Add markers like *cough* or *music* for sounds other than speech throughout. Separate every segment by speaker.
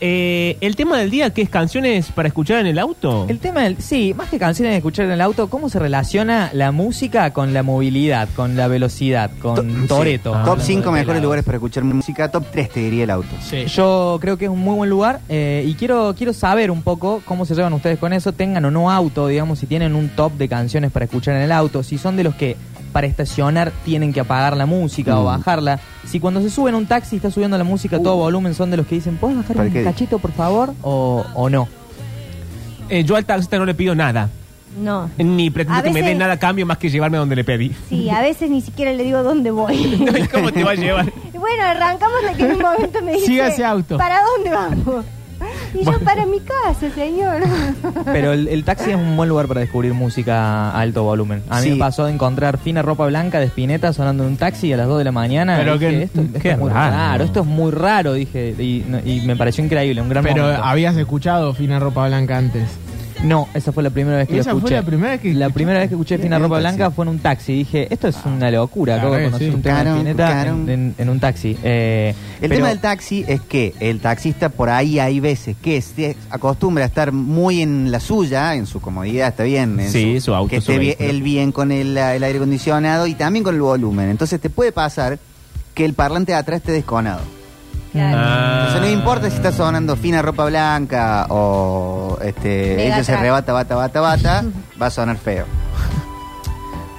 Speaker 1: eh, el tema del día, que es canciones para escuchar en el auto.
Speaker 2: El tema del, sí, más que canciones de escuchar en el auto, ¿cómo se relaciona la música con la movilidad, con la velocidad, con Toreto?
Speaker 3: Sí. Top 5 mejores lugares para escuchar música. Top 3 te diría el auto.
Speaker 1: Sí.
Speaker 2: Yo creo que es un muy buen lugar eh, y quiero, quiero saber un poco cómo se llevan ustedes con eso, tengan o no auto, digamos, si tienen un top de canciones para escuchar en el auto, si son de los que para estacionar tienen que apagar la música o
Speaker 3: Mm.
Speaker 2: bajarla, si cuando se suben a un taxi está subiendo la música a todo volumen, son de los que dicen, ¿puedes bajar
Speaker 3: ¿Para
Speaker 2: un
Speaker 3: qué?
Speaker 2: cachito por favor? O, o no.
Speaker 1: Eh, yo al taxista no le pido nada.
Speaker 4: No.
Speaker 1: Ni pretendo que me den nada a cambio más que llevarme a donde le pedí.
Speaker 4: Sí, a veces ni siquiera le digo dónde voy. *laughs*
Speaker 1: ¿Y ¿Cómo te va a llevar? *laughs*
Speaker 4: Bueno, arrancamos de que en un momento me dice...
Speaker 5: Siga ese auto.
Speaker 4: ¿Para dónde vamos? Y yo, para mi casa, señor. *laughs*
Speaker 2: Pero el, el taxi es un buen lugar para descubrir música a alto volumen. A mí
Speaker 3: Sí.
Speaker 2: me pasó de encontrar fina ropa blanca de Spinetta sonando en un taxi a las 2 de la mañana.
Speaker 5: Pero
Speaker 2: dije,
Speaker 5: que-
Speaker 2: esto, esto
Speaker 5: qué
Speaker 2: es muy
Speaker 5: raro.
Speaker 2: raro. esto es muy raro, dije. Y, y me pareció increíble, un gran
Speaker 5: Pero
Speaker 2: momento.
Speaker 5: habías escuchado Fina Ropa Blanca antes.
Speaker 2: No, esa fue la primera vez que lo
Speaker 5: ¿Esa fue
Speaker 2: escuché.
Speaker 5: la primera vez que-
Speaker 2: La primera vez que escuché Fina Ropa. Blanca fue en un taxi. Dije, esto es una locura. Acabo de
Speaker 5: Claro que
Speaker 2: conocer
Speaker 5: sí.
Speaker 2: un tema de
Speaker 3: Claro,
Speaker 2: Spinetta
Speaker 3: claro.
Speaker 2: en, en- en un taxi. Eh,
Speaker 3: El
Speaker 2: pero-
Speaker 3: tema del taxi es que el taxista por ahí hay veces que se acostumbra a estar muy en la suya, en su comodidad, está bien. en
Speaker 1: Sí, su auto,
Speaker 3: Que
Speaker 1: su
Speaker 3: esté bien-
Speaker 1: vehículo.
Speaker 3: él bien con el, el aire acondicionado y también con el volumen. Entonces te puede pasar que el parlante de atrás esté desconado.
Speaker 4: Claro.
Speaker 1: Ah.
Speaker 3: Entonces no importa si está sonando fina ropa blanca o este,
Speaker 4: Mega
Speaker 3: ella se
Speaker 4: track.
Speaker 3: rebata, bata, bata, bata, *laughs* va a sonar feo.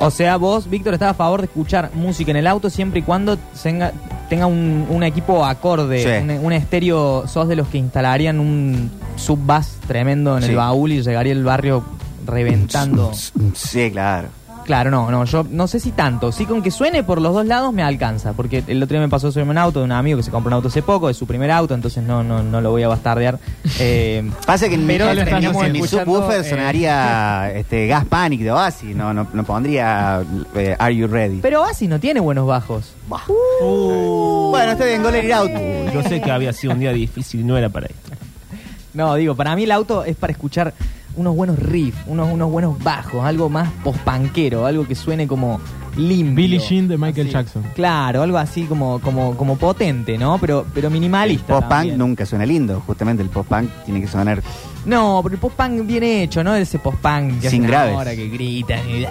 Speaker 2: O sea, vos, Víctor, estás a favor de escuchar música en el auto siempre y cuando tenga, tenga un, un equipo acorde,
Speaker 3: Sí.
Speaker 2: un, un estéreo. Sos de los que instalarían un sub-bass tremendo en
Speaker 3: Sí.
Speaker 2: el baúl y llegaría el barrio reventando. *laughs*
Speaker 3: Sí, claro.
Speaker 2: Claro, no, no, yo no sé si tanto. Sí, con que suene por los dos lados me alcanza. Porque el otro día me pasó subirme un auto de un amigo que se compró un auto hace poco, es su primer auto, entonces no, no, no lo voy a bastardear. *laughs* Eh,
Speaker 3: Pasa que en mi,
Speaker 2: Pero
Speaker 3: en mi- en subwoofer
Speaker 2: eh.
Speaker 3: sonaría *laughs* este, Gas Panic de Oasis, no, no, no pondría eh, Are You Ready?
Speaker 2: pero Asi no tiene buenos bajos.
Speaker 1: Uh,
Speaker 3: Bueno, está bien, It Out.
Speaker 1: yo sé que había sido un día difícil y no era para esto.
Speaker 2: No, digo, para mí el auto es para escuchar unos buenos riffs, unos, unos buenos bajos, algo más pospanquero, algo que suene como limpio.
Speaker 5: Billie Jean de Michael
Speaker 2: Así.
Speaker 5: Jackson.
Speaker 2: Claro, algo así como, como, como potente, ¿no? Pero, pero minimalista.
Speaker 3: Post-punk
Speaker 2: también.
Speaker 3: nunca suena lindo, justamente el post-punk tiene que sonar...
Speaker 2: No, pero el post-punk bien hecho, ¿no? Ese post-punk que
Speaker 3: Sin graves.
Speaker 2: ahora, que gritan y,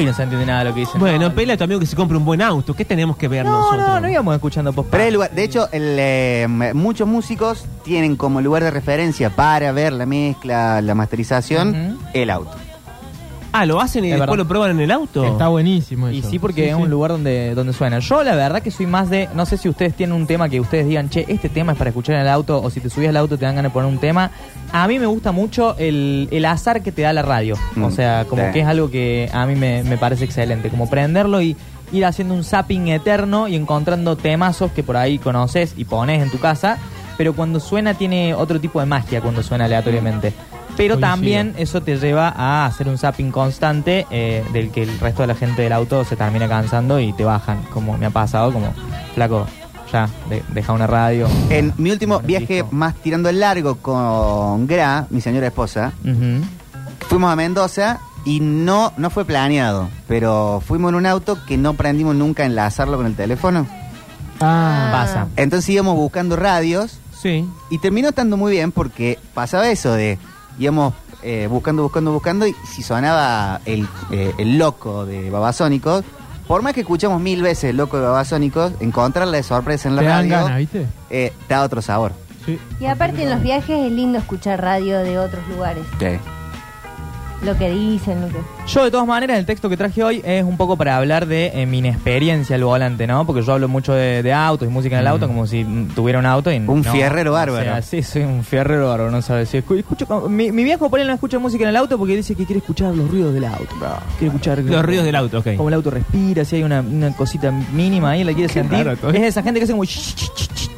Speaker 2: y no se entiende nada de lo que dicen.
Speaker 1: Bueno,
Speaker 2: no,
Speaker 1: pela amigo que se compre un buen auto. ¿Qué tenemos que ver
Speaker 2: no,
Speaker 1: nosotros?
Speaker 2: no, no íbamos escuchando post-punk.
Speaker 3: El de hecho, el, eh, muchos músicos tienen como lugar de referencia para ver la mezcla, la masterización, el auto.
Speaker 1: Ah, lo hacen y
Speaker 2: Es
Speaker 1: después
Speaker 2: verdad.
Speaker 1: lo prueban en el auto.
Speaker 5: Está buenísimo
Speaker 2: Y sí, porque es
Speaker 5: sí.
Speaker 2: un lugar donde, donde suena. Yo la verdad que soy más de, no sé si ustedes tienen un tema que ustedes digan, che, este tema es para escuchar en el auto, o si te subís al auto te dan ganas de poner un tema. A mí me gusta mucho el, el azar que te da la radio. O
Speaker 3: Mm,
Speaker 2: sea, como
Speaker 3: sí.
Speaker 2: que es algo que a mí me, me parece excelente. Como prenderlo y ir haciendo un zapping eterno y encontrando temazos que por ahí conoces y pones en tu casa. Pero cuando suena tiene otro tipo de magia cuando suena aleatoriamente. Pero
Speaker 5: Coincido.
Speaker 2: también eso te lleva a hacer un zapping constante eh, del que el resto de la gente del auto se termina cansando y te bajan, como me ha pasado, como flaco, ya, de- deja una radio.
Speaker 3: En mi último viaje más tirando el largo con Gra, mi señora esposa, fuimos a Mendoza y no, no fue planeado, pero fuimos en un auto que no aprendimos nunca a enlazarlo con el teléfono.
Speaker 5: Ah,
Speaker 2: Pasa.
Speaker 3: Entonces íbamos buscando radios
Speaker 1: Sí.
Speaker 3: y terminó estando muy bien porque pasaba eso de íbamos eh, buscando, buscando, buscando y si sonaba el, eh, el loco de Babasónicos, por más que escuchamos mil veces el loco de Babasónicos, encontrarla de sorpresa en la
Speaker 5: te dan
Speaker 3: radio
Speaker 5: ganas, ¿viste?
Speaker 3: eh, da otro sabor.
Speaker 5: Sí.
Speaker 4: Y aparte en los viajes es lindo escuchar radio de otros lugares. Lo que dicen, lo que...
Speaker 2: Yo, de todas maneras, el texto que traje hoy es un poco para hablar de eh, mi inexperiencia al volante, ¿no? Porque yo hablo mucho de, de autos y música en el auto como si mm, tuviera un auto y
Speaker 3: Un
Speaker 2: no,
Speaker 3: fierrero
Speaker 2: o
Speaker 3: bárbaro.
Speaker 2: sea, sí, soy un fierrero bárbaro, no sabes. Si escu- escucho, mi, mi viejo por él no escucha música en el auto porque dice que quiere escuchar los ruidos del auto. Quiere escuchar
Speaker 1: Los ruidos del auto, ok.
Speaker 2: Como el auto respira, si hay una, una cosita mínima ahí, la quiere
Speaker 1: Qué
Speaker 2: sentir.
Speaker 1: raro todo.
Speaker 2: es esa gente que hace como...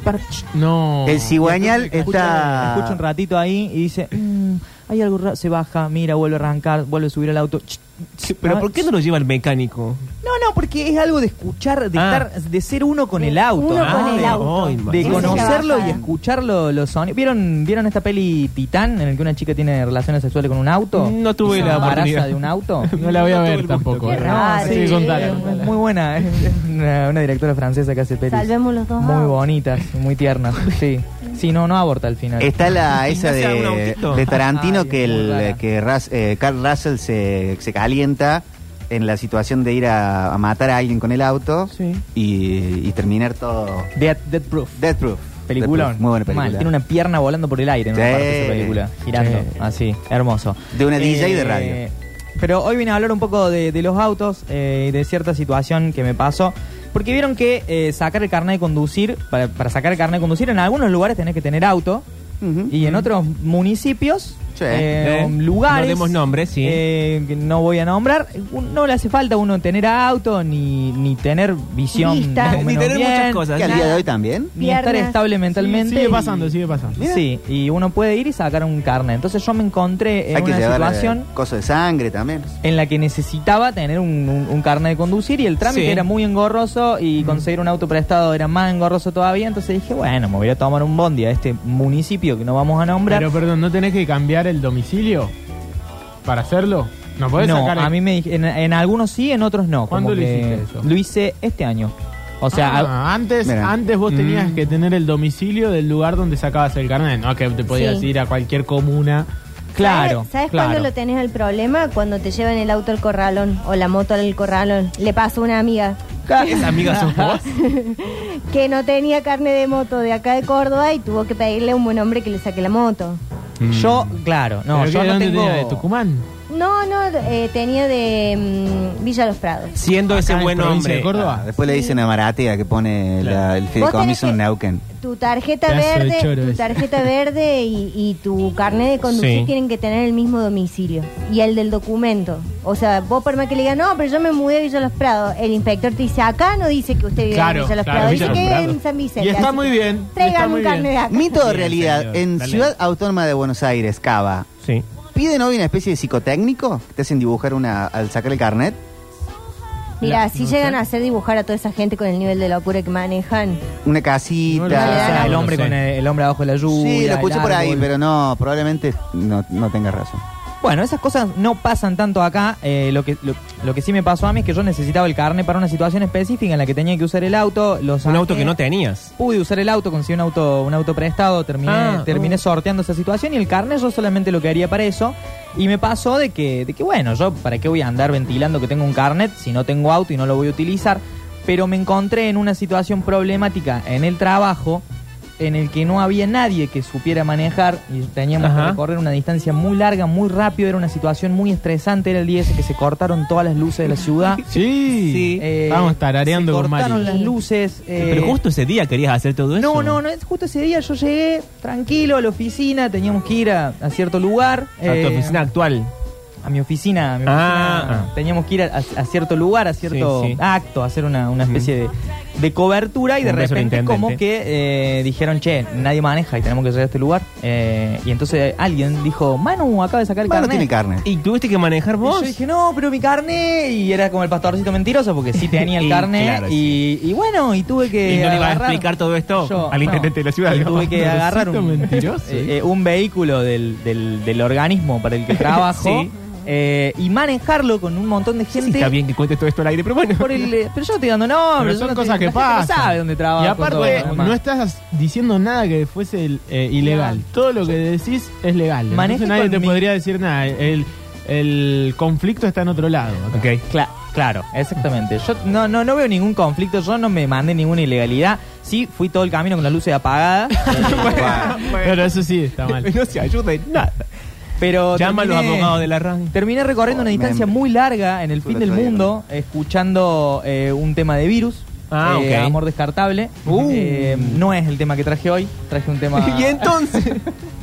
Speaker 2: para.
Speaker 5: No.
Speaker 3: El cigüeñal
Speaker 2: Escucha,
Speaker 3: está...
Speaker 2: escucha un ratito ahí y dice, "Mm, hay algo raro, se baja, mira, vuelve a arrancar, vuelve a subir al auto. Ch, ch,
Speaker 1: Pero
Speaker 2: ah,
Speaker 1: ¿por qué no lo lleva el mecánico?
Speaker 2: No, no, porque es algo de escuchar, de
Speaker 1: Ah.
Speaker 2: estar, de ser uno con el auto.
Speaker 4: Uno
Speaker 2: ¿no?
Speaker 4: con el
Speaker 2: de,
Speaker 4: auto.
Speaker 1: ay,
Speaker 2: conocerlo y escucharlo los sonidos. ¿Vieron, ¿Vieron esta peli Titán en el que una chica tiene relaciones sexuales con un auto?
Speaker 1: No tuve la
Speaker 2: embaraza
Speaker 1: oportunidad.
Speaker 2: de un auto. *laughs*
Speaker 5: No la voy a
Speaker 1: No
Speaker 5: ver tampoco.
Speaker 4: Qué
Speaker 5: ¿eh?
Speaker 4: raro.
Speaker 5: Sí,
Speaker 2: Sí,
Speaker 5: contala,
Speaker 2: es muy buena. Es una, una directora francesa que hace pelis
Speaker 4: Salvemos los dos
Speaker 2: muy bonitas, muy tiernas. Sí. Sí, no, no aborta al final.
Speaker 3: Está la *laughs* esa de, Tarantino
Speaker 2: Ay,
Speaker 3: que el
Speaker 2: rara.
Speaker 3: que eh, Carl Russell se, se calienta en la situación de ir a, a matar a alguien con el auto
Speaker 2: Sí.
Speaker 3: y, y terminar todo
Speaker 2: Death, Death Proof.
Speaker 3: Death Proof.
Speaker 2: Peliculón.
Speaker 3: Proof, Muy buena
Speaker 2: Mal,
Speaker 3: película.
Speaker 2: tiene una pierna volando por el aire en una
Speaker 3: Sí.
Speaker 2: parte de esa película, girando,
Speaker 1: Sí.
Speaker 2: así, hermoso.
Speaker 3: De una DJ de radio.
Speaker 2: Pero hoy vine a hablar un poco de, de los autos, eh, de cierta situación que me pasó. Porque vieron que eh, sacar el carnet de conducir, para, para sacar el carnet de conducir, en algunos lugares tenés que tener auto Y en otros municipios,
Speaker 3: Sí.
Speaker 2: eh,
Speaker 1: Eh,
Speaker 2: lugares,
Speaker 1: no demos nombres, sí.
Speaker 2: eh, que no voy a nombrar, no le hace falta a uno tener auto ni, ni tener visión,
Speaker 4: Vista.
Speaker 1: Ni tener muchas cosas.
Speaker 3: Que al día de hoy también.
Speaker 2: ni estar estable mentalmente.
Speaker 5: sigue
Speaker 2: y-
Speaker 5: pasando, sigue pasando.
Speaker 2: Sí, y uno puede ir y sacar un carnet. Entonces yo me encontré en
Speaker 3: Hay
Speaker 2: una situación
Speaker 3: cosas de sangre también.
Speaker 2: en la que necesitaba tener un, un- un carnet de conducir y el trámite
Speaker 1: Sí.
Speaker 2: era muy engorroso y conseguir un auto prestado era más engorroso todavía. Entonces dije, bueno, me voy a tomar un bondi a este municipio que no vamos a nombrar.
Speaker 5: Pero perdón, ¿no tenés que cambiar el domicilio para hacerlo? ¿No podés
Speaker 2: no,
Speaker 5: sacar el-
Speaker 2: a mí me dije- en, en algunos sí, en otros no.
Speaker 5: ¿Cuándo
Speaker 2: como
Speaker 5: lo hiciste eso?
Speaker 2: Lo hice este año. O sea,
Speaker 5: Ah, antes,
Speaker 3: Mira.
Speaker 5: antes vos tenías
Speaker 1: Mm.
Speaker 5: que tener el domicilio del lugar donde sacabas el carnet, no que te podías
Speaker 4: Sí.
Speaker 5: ir a cualquier comuna.
Speaker 2: Claro.
Speaker 4: ¿Sabes, ¿sabes
Speaker 2: claro.
Speaker 4: cuándo lo tenés el problema? Cuando te llevan el auto al corralón o la moto al corralón. Le pasó a una amiga
Speaker 1: ¿Esa amiga sos vos? *laughs*
Speaker 4: que no tenía carne de moto de acá de Córdoba y tuvo que pedirle a un buen hombre que le saque la moto.
Speaker 2: Yo, claro, no,
Speaker 5: ¿Pero
Speaker 2: yo no
Speaker 5: dónde
Speaker 2: tengo...
Speaker 5: tenía? ¿De Tucumán?
Speaker 4: No, no, eh, tenía de mm, Villa Los Prados.
Speaker 1: Siendo
Speaker 5: Acá
Speaker 1: ese
Speaker 5: en
Speaker 1: buen
Speaker 5: provincia de
Speaker 1: hombre.
Speaker 5: Córdoba.
Speaker 3: Ah, después le dicen a Maratea que pone la- el fideicomiso en Neuquén.
Speaker 4: Tu tarjeta
Speaker 5: de
Speaker 4: verde,
Speaker 5: choro
Speaker 4: tu
Speaker 5: ese.
Speaker 4: tarjeta verde y, y tu carnet de conducir
Speaker 1: Sí.
Speaker 4: tienen que tener el mismo domicilio y el del documento. O sea, vos por más que le digas, no, pero yo me mudé a Villa Los Prados, el inspector te dice, acá no dice que usted vive
Speaker 5: Claro,
Speaker 4: en Villa Los
Speaker 5: claro,
Speaker 4: Prados,
Speaker 5: Villa
Speaker 4: dice que vive en San Vicente.
Speaker 5: Y está muy bien,
Speaker 4: Traigan un carnet de acá.
Speaker 3: Mito o
Speaker 1: Bien,
Speaker 3: realidad, en
Speaker 1: dale.
Speaker 3: Ciudad Autónoma de Buenos Aires, Cava,
Speaker 1: Sí.
Speaker 3: ¿piden hoy una especie de psicotécnico que te hacen dibujar una al sacar el carnet?
Speaker 4: Mira,
Speaker 5: La-
Speaker 4: si
Speaker 5: no
Speaker 4: llegan
Speaker 5: sé.
Speaker 4: a hacer dibujar a toda esa gente con el nivel de locura que manejan,
Speaker 3: Una
Speaker 5: No,
Speaker 3: casita.
Speaker 2: O sea, el hombre con el, el hombre abajo de la lluvia.
Speaker 3: Sí, lo escuché por ahí, pero no, probablemente no, no tenga razón.
Speaker 2: Bueno, esas cosas no pasan tanto acá. Eh, lo, que, lo, lo que sí me pasó a mí es que yo necesitaba el carnet para una situación específica en la que tenía que usar el auto. Lo
Speaker 1: Un auto que no tenías.
Speaker 2: Pude usar el auto, conseguí un auto, un auto prestado, terminé,
Speaker 1: Ah,
Speaker 2: terminé
Speaker 1: oh.
Speaker 2: sorteando esa situación y el carnet yo solamente lo quería para eso. Y me pasó de que, de que, bueno, yo para qué voy a andar ventilando que tengo un carnet si no tengo auto y no lo voy a utilizar. Pero me encontré en una situación problemática en el trabajo en el que no había nadie que supiera manejar y teníamos que recorrer una distancia muy larga, muy rápido, era una situación muy estresante, era el día ese que se cortaron todas las luces de la ciudad. *laughs*
Speaker 5: Sí.
Speaker 1: Sí.
Speaker 2: Eh,
Speaker 5: Estábamos tarareando
Speaker 2: se
Speaker 5: con
Speaker 2: cortaron
Speaker 5: Mari.
Speaker 2: las luces. eh,
Speaker 1: Pero justo ese día querías hacer todo eso.
Speaker 2: no, no, no, es justo ese día yo llegué tranquilo a la oficina, teníamos que ir a, a cierto lugar.
Speaker 1: A
Speaker 2: eh,
Speaker 1: tu oficina actual.
Speaker 2: a mi oficina, a mi
Speaker 1: Ah,
Speaker 2: oficina,
Speaker 1: ah.
Speaker 2: teníamos que ir a, a cierto lugar, a cierto
Speaker 1: Sí, sí.
Speaker 2: acto, a hacer una, una especie de, de cobertura y de repente como que eh, dijeron, che, nadie maneja y tenemos que llegar a este lugar. Eh, y entonces alguien dijo, Manu, acaba de sacar el
Speaker 3: Manu
Speaker 2: carnet.
Speaker 3: tiene carnet.
Speaker 1: ¿Y tuviste que manejar
Speaker 2: Y
Speaker 1: vos?
Speaker 2: yo dije, no, pero mi carnet. Y era como el pastorcito mentiroso porque sí tenía el *laughs*
Speaker 1: Y claro,
Speaker 2: y, y bueno, y tuve que.
Speaker 1: ¿Y no le ibas a
Speaker 2: agarrar-
Speaker 1: explicar todo esto
Speaker 2: Yo,
Speaker 1: al
Speaker 2: no.
Speaker 1: intendente de la ciudad?
Speaker 2: Y
Speaker 1: digamos?
Speaker 2: tuve que agarrar un,
Speaker 5: mentiroso, *laughs*
Speaker 2: eh, eh, un vehículo del, del, del organismo para el que *laughs* trabajo
Speaker 1: Sí.
Speaker 2: Eh, y manejarlo con un montón de
Speaker 1: Sí,
Speaker 2: gente.
Speaker 1: está bien que cuentes todo esto al aire, pero bueno.
Speaker 2: por el, eh, pero yo estoy dando nombres.
Speaker 5: Son
Speaker 2: no
Speaker 5: cosas
Speaker 2: estoy-
Speaker 5: que pasan.
Speaker 2: No sabe dónde trabajo.
Speaker 5: Y aparte,
Speaker 2: todo,
Speaker 5: no estás diciendo nada que fuese eh, ilegal. Todo lo que decís es legal.
Speaker 2: Maneje
Speaker 5: Entonces nadie te
Speaker 2: mi-
Speaker 5: podría decir nada. El, el conflicto está en otro lado. acá.
Speaker 1: Ok.
Speaker 2: Cla- claro, exactamente. Yo no, no, no veo ningún conflicto, yo no me mandé ninguna ilegalidad. Sí, fui todo el camino con las luces apagadas. *laughs*
Speaker 5: Pero eso sí está mal. *laughs*
Speaker 1: No se ayuda en nada.
Speaker 2: Pero
Speaker 1: Llama a los abogados de la radio.
Speaker 2: Terminé recorriendo una
Speaker 3: Oh,
Speaker 2: distancia
Speaker 3: me-
Speaker 2: muy larga en el fin
Speaker 3: el
Speaker 2: del mundo, escuchando eh, un tema de virus.
Speaker 1: Ah,
Speaker 2: eh,
Speaker 1: ok.
Speaker 2: Amor descartable.
Speaker 1: Uh.
Speaker 2: Eh, no es el tema que traje hoy, traje un tema. *laughs*
Speaker 1: y entonces. *laughs*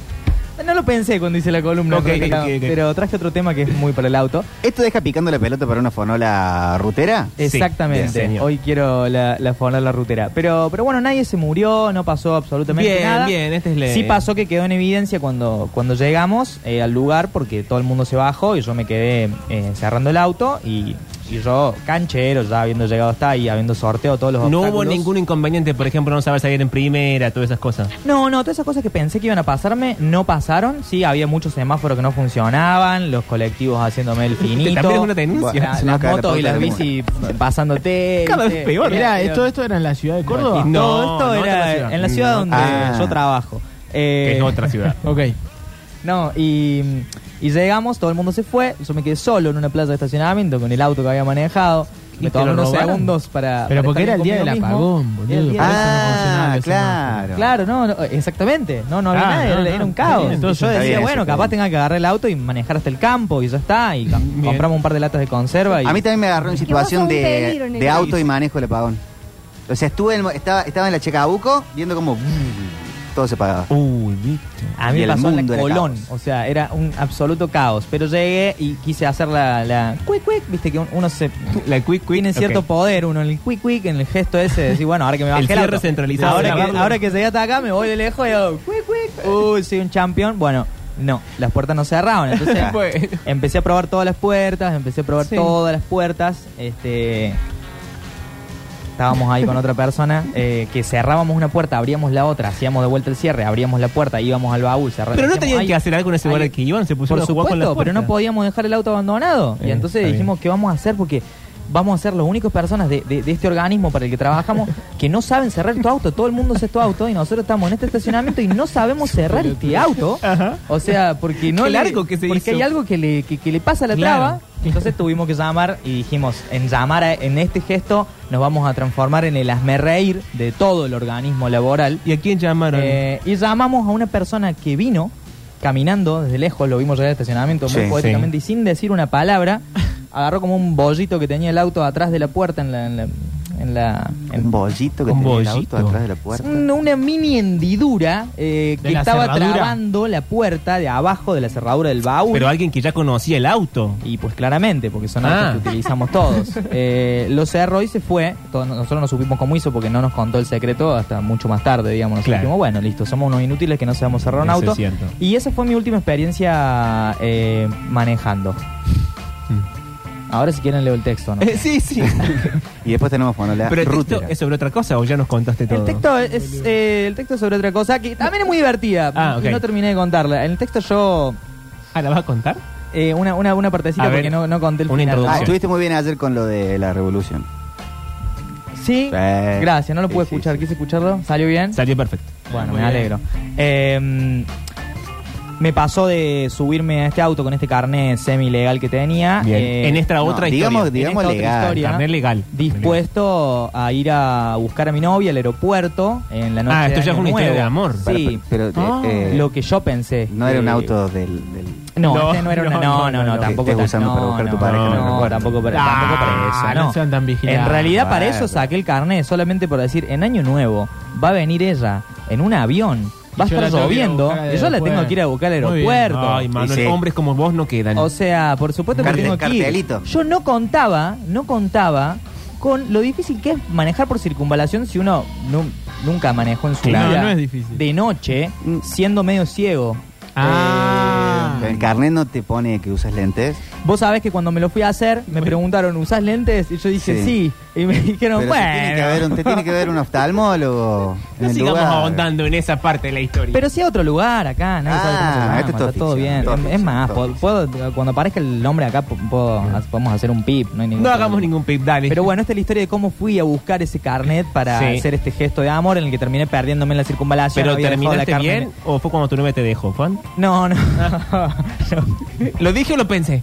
Speaker 2: No lo pensé cuando hice la columna,
Speaker 1: Ok,
Speaker 2: pero,
Speaker 1: ok, ok, ok.
Speaker 2: pero traje otro tema que es muy para el auto.
Speaker 3: ¿Esto deja picando la pelota para una fonola rutera?
Speaker 1: Sí,
Speaker 2: Exactamente.
Speaker 1: bien, señor.
Speaker 2: Hoy quiero la, la fonda la rutera. Pero, pero bueno, nadie se murió, no pasó absolutamente
Speaker 1: Bien,
Speaker 2: nada.
Speaker 1: bien, este es le-
Speaker 2: Sí pasó que quedó en evidencia cuando, cuando llegamos eh, al lugar porque todo el mundo se bajó y yo me quedé eh, cerrando el auto y, y yo, canchero, ya habiendo llegado hasta ahí, habiendo sorteado todos los
Speaker 1: No hubo
Speaker 2: obstáculos.
Speaker 1: ningún inconveniente, por ejemplo, no saber salir en primera, todas esas cosas.
Speaker 2: No, no, todas esas cosas que pensé que iban a pasarme no pasaron. Sí, había muchos semáforos que no funcionaban, los colectivos haciéndome el *laughs* finito.
Speaker 1: También es una denuncia.
Speaker 3: Bueno,
Speaker 2: la-
Speaker 3: se nos
Speaker 2: las
Speaker 3: cae la
Speaker 2: motos y las
Speaker 3: de
Speaker 2: bici pasándote.
Speaker 1: Cada vez
Speaker 2: ¿viste?
Speaker 1: peor.
Speaker 5: Mira,
Speaker 2: Era-
Speaker 5: esto, esto era en la ciudad de Córdoba.
Speaker 1: No,
Speaker 2: todo esto
Speaker 1: no
Speaker 2: era
Speaker 1: ciudad.
Speaker 2: en la ciudad
Speaker 1: No,
Speaker 2: donde
Speaker 3: ah.
Speaker 2: yo trabajo. Eh,
Speaker 1: Que es otra ciudad. *laughs*
Speaker 5: Ok.
Speaker 2: No, y, y llegamos, todo el mundo se fue, yo me quedé solo en una plaza de estacionamiento con el auto que había manejado.
Speaker 1: ¿Y
Speaker 2: Me
Speaker 1: lo
Speaker 2: unos
Speaker 1: robaron?
Speaker 2: segundos para.
Speaker 5: Pero
Speaker 2: para
Speaker 5: porque
Speaker 2: estar
Speaker 5: era el día del apagón, boludo. No
Speaker 3: Ah,
Speaker 5: el
Speaker 3: claro.
Speaker 2: Claro, no, no, exactamente. No, no había
Speaker 5: Ah,
Speaker 2: nada,
Speaker 5: no,
Speaker 2: era,
Speaker 5: no,
Speaker 2: era un caos.
Speaker 5: bien, entonces
Speaker 2: yo decía,
Speaker 3: bien,
Speaker 2: bueno, capaz
Speaker 3: bien.
Speaker 2: tenga que agarrar el auto y manejar hasta el campo y ya está. Y compramos un par de latas de conserva. Y,
Speaker 3: A mí también me agarró en situación de, de auto
Speaker 4: país.
Speaker 3: y manejo el apagón. O sea, estuve en- estaba, estaba en la Checabuco viendo como todo se pagaba.
Speaker 1: Uy, viste.
Speaker 2: A mí me
Speaker 3: el
Speaker 2: pasó en la Colón, o sea, era un absoluto caos. Pero llegué y quise hacer la, la quick quick, viste que un- uno se
Speaker 1: La quick quick.
Speaker 2: tiene cierto poder, uno en el quick quick, en el gesto ese de decir, bueno, ahora que me *laughs* bajé
Speaker 1: El
Speaker 2: el
Speaker 1: cierre centralizado.
Speaker 2: Ahora que, ahora que llegué hasta acá, me voy de lejos y hago quick quick. Uy, soy un champion. Bueno, no, las puertas no cerraban. Entonces *laughs*
Speaker 1: Bueno.
Speaker 2: empecé a probar todas las puertas, empecé a probar
Speaker 1: Sí.
Speaker 2: todas las puertas. Este. Estábamos ahí con otra persona eh, que cerrábamos una puerta, abríamos la otra, hacíamos de vuelta el cierre, abríamos la puerta, íbamos al baúl, cerrábamos.
Speaker 1: Pero no tenían que hacer algo en ese lugar
Speaker 2: ahí-
Speaker 1: que iban, se
Speaker 2: Por
Speaker 1: pusieron a jugar con
Speaker 2: supuesto, pero no podíamos dejar el auto abandonado. y
Speaker 1: Eh,
Speaker 2: entonces dijimos,
Speaker 1: bien.
Speaker 2: ¿qué vamos a hacer? Porque vamos a ser las únicas personas de, de- de este organismo para el que trabajamos que no saben cerrar tu auto. Todo el mundo hace tu auto y nosotros estamos en este estacionamiento y no sabemos cerrar este auto.
Speaker 1: Ajá.
Speaker 2: O sea, porque no
Speaker 1: Qué
Speaker 2: le-
Speaker 1: largo que se
Speaker 2: porque
Speaker 1: hizo.
Speaker 2: hay algo que le, que, que le pasa a la
Speaker 1: Claro.
Speaker 2: traba. Entonces tuvimos que llamar y dijimos, en llamar a- en este gesto nos vamos a transformar en el reír de todo el organismo laboral.
Speaker 1: ¿Y a quién llamaron?
Speaker 2: Eh, y llamamos a una persona que vino caminando desde lejos, lo vimos llegar al estacionamiento muy
Speaker 3: Sí,
Speaker 2: poéticamente y sin decir una palabra, agarró como un bollito que tenía el auto atrás de la puerta en la... En la, en la- en-
Speaker 3: Un bollito que
Speaker 1: Un
Speaker 3: tenía el
Speaker 1: bollito.
Speaker 3: auto atrás de la puerta.
Speaker 2: una, una mini hendidura eh,
Speaker 5: ¿De
Speaker 2: que estaba
Speaker 5: cerradura?
Speaker 2: trabando la puerta de abajo de la cerradura del baúl.
Speaker 1: Pero alguien que ya conocía el auto.
Speaker 2: Y pues claramente, porque son
Speaker 1: Ah.
Speaker 2: autos que utilizamos todos. *laughs* Eh, lo cerró y se fue. Todos- nosotros no supimos cómo hizo porque no nos contó el secreto hasta mucho más tarde, digamos. Nosotros
Speaker 1: Claro.
Speaker 2: dijimos, bueno, listo, somos unos inútiles que no sabemos cerrar un
Speaker 1: Eso
Speaker 2: auto.
Speaker 1: es.
Speaker 2: Y esa fue mi última experiencia eh, manejando. Ahora si quieren leo el texto, ¿no?
Speaker 1: Eh, sí, sí. *laughs*
Speaker 3: Y después tenemos la
Speaker 1: Pero el texto
Speaker 3: rútera.
Speaker 1: es sobre otra cosa o ya nos contaste todo.
Speaker 2: El texto es eh, el texto es sobre otra cosa que también es muy divertida.
Speaker 1: Ah, ok.
Speaker 2: Y no terminé de contarla. En el texto yo
Speaker 1: Ah, ¿la vas a contar?
Speaker 2: eh, una, una, una partecita
Speaker 1: A ver,
Speaker 2: porque no, no conté el
Speaker 1: una
Speaker 2: final.
Speaker 3: Ah,
Speaker 1: introducción.
Speaker 3: estuviste muy bien ayer con lo de la revolución.
Speaker 2: Sí,
Speaker 3: Sí.
Speaker 2: gracias, no lo
Speaker 3: Sí,
Speaker 2: pude
Speaker 3: sí,
Speaker 2: escuchar.
Speaker 3: sí.
Speaker 2: ¿Quise escucharlo? ¿Salió bien?
Speaker 1: Salió perfecto.
Speaker 2: Bueno,
Speaker 5: Muy
Speaker 2: me
Speaker 5: bien.
Speaker 2: alegro. Eh, me pasó de subirme a este auto con este carnet semi-legal que tenía.
Speaker 1: Bien.
Speaker 2: eh,
Speaker 1: en esta otra
Speaker 3: digamos-
Speaker 1: historia.
Speaker 3: digamos
Speaker 2: en esta otra
Speaker 3: legal.
Speaker 2: historia,
Speaker 1: Carnet legal.
Speaker 2: dispuesto a ir a buscar a mi novia al aeropuerto en la noche
Speaker 1: Ah, esto
Speaker 2: de
Speaker 1: ya es una historia de amor.
Speaker 2: Sí,
Speaker 3: Pero, pero,
Speaker 1: Ah.
Speaker 3: eh,
Speaker 2: lo que yo pensé.
Speaker 3: no era un
Speaker 2: Eh,
Speaker 3: auto del... del-
Speaker 2: No,
Speaker 1: No,
Speaker 2: este no era una.
Speaker 1: no,
Speaker 2: No, no,
Speaker 1: no,
Speaker 2: tampoco
Speaker 3: estés usando para
Speaker 2: no,
Speaker 3: buscar tu
Speaker 2: no,
Speaker 3: pareja
Speaker 2: No, tampoco para,
Speaker 5: Ah,
Speaker 2: tampoco para eso,
Speaker 5: no
Speaker 2: no.
Speaker 5: sean tan vigilantes.
Speaker 2: En realidad, para eso saqué el carnet, solamente por decir, en Año Nuevo va a venir ella en un avión, va a
Speaker 5: Y yo
Speaker 2: estar
Speaker 5: la tengo que ir a
Speaker 2: lloviendo,
Speaker 5: buscar al
Speaker 2: y yo la tengo que ir a buscar al aeropuerto.
Speaker 1: Ay, Manuel,
Speaker 3: Sí,
Speaker 1: hombres como vos no quedan.
Speaker 2: O sea, por supuesto que tengo que ir.
Speaker 3: cartelito.
Speaker 2: Yo no contaba, no contaba con lo difícil que es manejar por circunvalación si uno nu- nunca manejó en su
Speaker 5: Claro,
Speaker 2: vida
Speaker 5: no es difícil.
Speaker 2: de noche
Speaker 3: Mm.
Speaker 2: siendo medio ciego.
Speaker 5: Ah.
Speaker 3: El carnet no te pone que usas lentes.
Speaker 2: Vos sabés que cuando me lo fui a hacer, me preguntaron, ¿usás lentes? Y yo dije, sí.
Speaker 3: Sí.
Speaker 2: Y me *laughs* dijeron,
Speaker 3: Pero te
Speaker 2: bueno.
Speaker 3: tiene, que haber un, te tiene que ver un oftalmólogo en
Speaker 1: no
Speaker 3: el
Speaker 1: sigamos
Speaker 3: lugar.
Speaker 1: ahondando en esa parte de la historia.
Speaker 2: Pero sí a otro lugar acá, nadie
Speaker 3: Ah,
Speaker 2: sabe cómo se llama,
Speaker 3: esto es todo
Speaker 2: está todo
Speaker 3: ficción,
Speaker 2: bien.
Speaker 3: todo
Speaker 2: Es-
Speaker 3: ficción,
Speaker 2: más, puedo, puedo- cuando aparezca el nombre acá, puedo- podemos hacer un pip. No, hay ningún
Speaker 1: no hagamos ningún pip, dale.
Speaker 2: Pero bueno, esta es la historia de cómo fui a buscar ese carnet para
Speaker 1: Sí.
Speaker 2: hacer este gesto de amor en el que terminé perdiéndome en la circunvalación.
Speaker 1: ¿Pero
Speaker 2: la
Speaker 1: terminaste
Speaker 2: carne-
Speaker 1: bien o fue cuando tu novia te dejó, Juan?
Speaker 2: No, no. *laughs* *laughs* No.
Speaker 1: ¿Lo dije o lo pensé?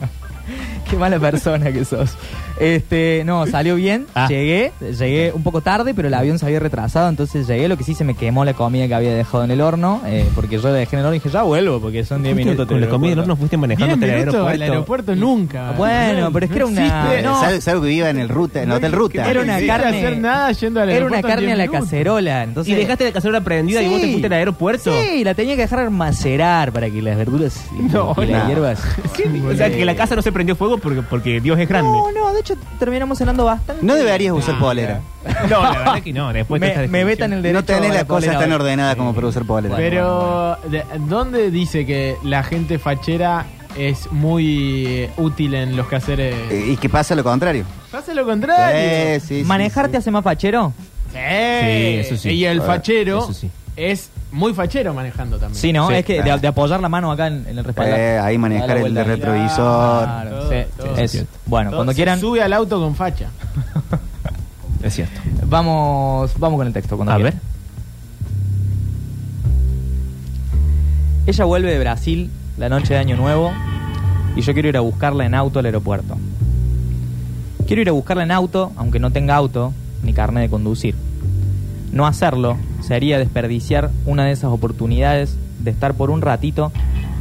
Speaker 2: Qué mala persona que sos. Este, no, salió bien,
Speaker 1: Ah.
Speaker 2: llegué, llegué un poco tarde, pero el avión se había retrasado, entonces llegué, lo que sí se me quemó la comida que había dejado en el horno, eh, porque yo la dejé en el horno y dije, ya vuelvo, porque son 10
Speaker 1: Fuiste
Speaker 2: minutos.
Speaker 1: Con la comida del horno fuiste
Speaker 5: 10
Speaker 1: manejando hasta el aeropuerto.
Speaker 5: al aeropuerto nunca.
Speaker 2: Bueno, pero es que era una- no.
Speaker 3: salvo, salvo que viva en el ruta, en el hotel ruta.
Speaker 2: Era una carne-
Speaker 5: hacer nada yendo al
Speaker 2: Era una carne a
Speaker 5: 10
Speaker 2: la cacerola, entonces...
Speaker 1: ¿Y dejaste la cacerola prendida y vos te fuiste al aeropuerto?
Speaker 2: Sí, la tenía que dejar macerar para que las verduras y,
Speaker 1: No,
Speaker 2: y las
Speaker 3: no.
Speaker 2: hierbas... *laughs*
Speaker 1: Sí, o sea, que la casa no se prendió fuego porque, porque Dios es grande.
Speaker 2: No, no, de hecho terminamos cenando bastante.
Speaker 3: No deberías usar
Speaker 1: Ah,
Speaker 3: polera.
Speaker 1: No, la verdad que no. Después de
Speaker 2: me, me
Speaker 1: definición.
Speaker 2: vetan el derecho
Speaker 3: No tenés
Speaker 2: a
Speaker 3: las cosas tan ordenadas como para usar polera.
Speaker 5: Pero, de- ¿dónde dice que la gente fachera es muy eh, útil en los quehaceres?
Speaker 3: Eh, ¿Y qué pasa lo contrario?
Speaker 5: Pasa lo contrario.
Speaker 3: Sí, sí,
Speaker 2: ¿Manejarte
Speaker 3: sí.
Speaker 2: hace más fachero?
Speaker 5: Sí,
Speaker 1: eso sí.
Speaker 5: Y el fachero
Speaker 1: eso sí.
Speaker 5: es muy fachero manejando también.
Speaker 2: Sí, ¿no?
Speaker 1: Sí.
Speaker 2: es que de, de apoyar la mano acá en, en el respaldo.
Speaker 3: Eh, ahí manejar el de retrovisor.
Speaker 2: Claro,
Speaker 5: Todo,
Speaker 2: es- Bueno,
Speaker 5: Todo
Speaker 2: cuando
Speaker 5: se
Speaker 2: quieran,
Speaker 5: Sube al auto con facha. *laughs*
Speaker 1: Es cierto.
Speaker 2: vamos, vamos con el texto. Cuando
Speaker 1: A
Speaker 2: quieran.
Speaker 1: ver.
Speaker 2: Ella vuelve de Brasil la noche de Año Nuevo y yo quiero ir a buscarla en auto al aeropuerto. Quiero ir a buscarla en auto, aunque no tenga auto ni carne de conducir. No hacerlo sería desperdiciar una de esas oportunidades de estar por un ratito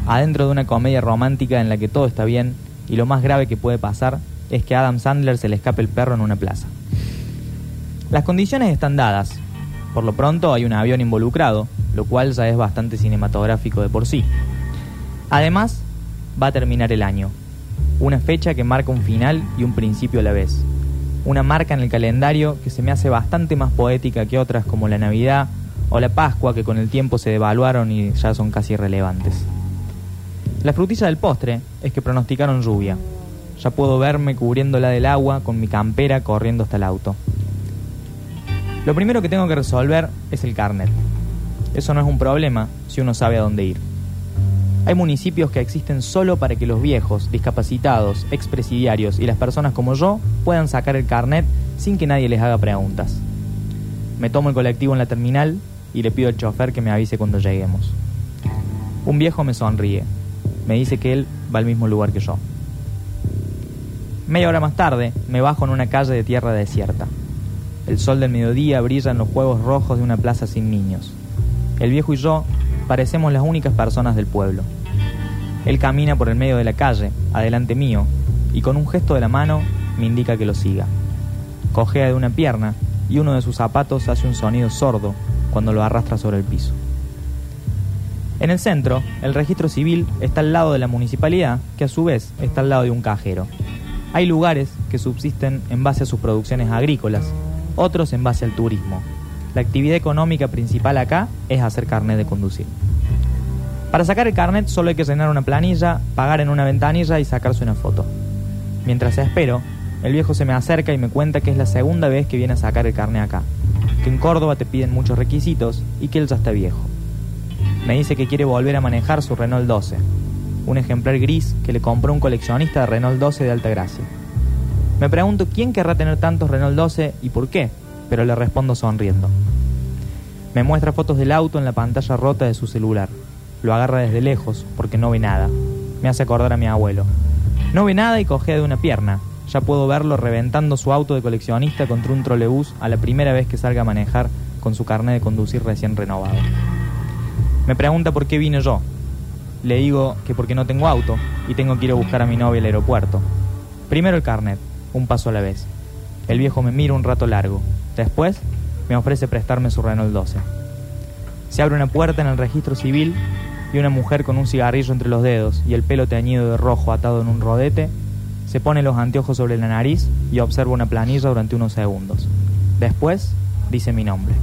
Speaker 2: adentro de una comedia romántica en la que todo está bien y lo más grave que puede pasar es que a Adam Sandler se le escape el perro en una plaza. Las condiciones están dadas. Por lo pronto hay un avión involucrado, lo cual ya es bastante cinematográfico de por sí. Además, va a terminar el año. Una fecha que marca un final y un principio a la vez. Una marca en el calendario que se me hace bastante más poética que otras como la Navidad o la Pascua que con el tiempo se devaluaron y ya son casi irrelevantes. La frutilla del postre es que pronosticaron lluvia. Ya puedo verme cubriéndola del agua con mi campera corriendo hasta el auto. Lo primero que tengo que resolver es el carnet. Eso no es un problema si uno sabe a dónde ir. Hay municipios que existen solo para que los viejos, discapacitados, expresidiarios y las personas como yo puedan sacar el carnet sin que nadie les haga preguntas. Me tomo el colectivo en la terminal y le pido al chofer que me avise cuando lleguemos. Un viejo me sonríe. Me dice que él va al mismo lugar que yo. Media hora más tarde, me bajo en una calle de tierra desierta. El sol del mediodía brilla en los juegos rojos de una plaza sin niños. El viejo y yo parecemos las únicas personas del pueblo. Él camina por el medio de la calle, adelante mío, y con un gesto de la mano me indica que lo siga. Cojea de una pierna y uno de sus zapatos hace un sonido sordo cuando lo arrastra sobre el piso. En el centro, el registro civil está al lado de la municipalidad, que a su vez está al lado de un cajero. Hay lugares que subsisten en base a sus producciones agrícolas, otros en base al turismo. La actividad económica principal acá es hacer carnet de conducir. Para sacar el carnet solo hay que llenar una planilla, pagar en una ventanilla y sacarse una foto. Mientras espero, el viejo se me acerca y me cuenta que es la segunda vez que viene a sacar el carnet acá, que en Córdoba te piden muchos requisitos y que él ya está viejo. Me dice que quiere volver a manejar su Renault 12, un ejemplar gris que le compró un coleccionista de Renault 12 de alta gracia. Me pregunto quién querrá tener tantos Renault 12 y por qué, pero le respondo sonriendo. Me muestra fotos del auto en la pantalla rota de su celular. Lo agarra desde lejos porque no ve nada. Me hace acordar a mi abuelo. No ve nada y cojea de una pierna. Ya puedo verlo reventando su auto de coleccionista contra un trolebús a la primera vez que salga a manejar con su carnet de conducir recién renovado. Me pregunta por qué vine yo. Le digo que porque no tengo auto y tengo que ir a buscar a mi novia al aeropuerto. Primero el carnet, un paso a la vez. El viejo me mira un rato largo. Después me ofrece prestarme su Renault 12. Se abre una puerta en el registro civil y una mujer con un cigarrillo entre los dedos y el pelo teñido de rojo atado en un rodete se pone los anteojos sobre la nariz y observa una planilla durante unos segundos. Después dice mi nombre.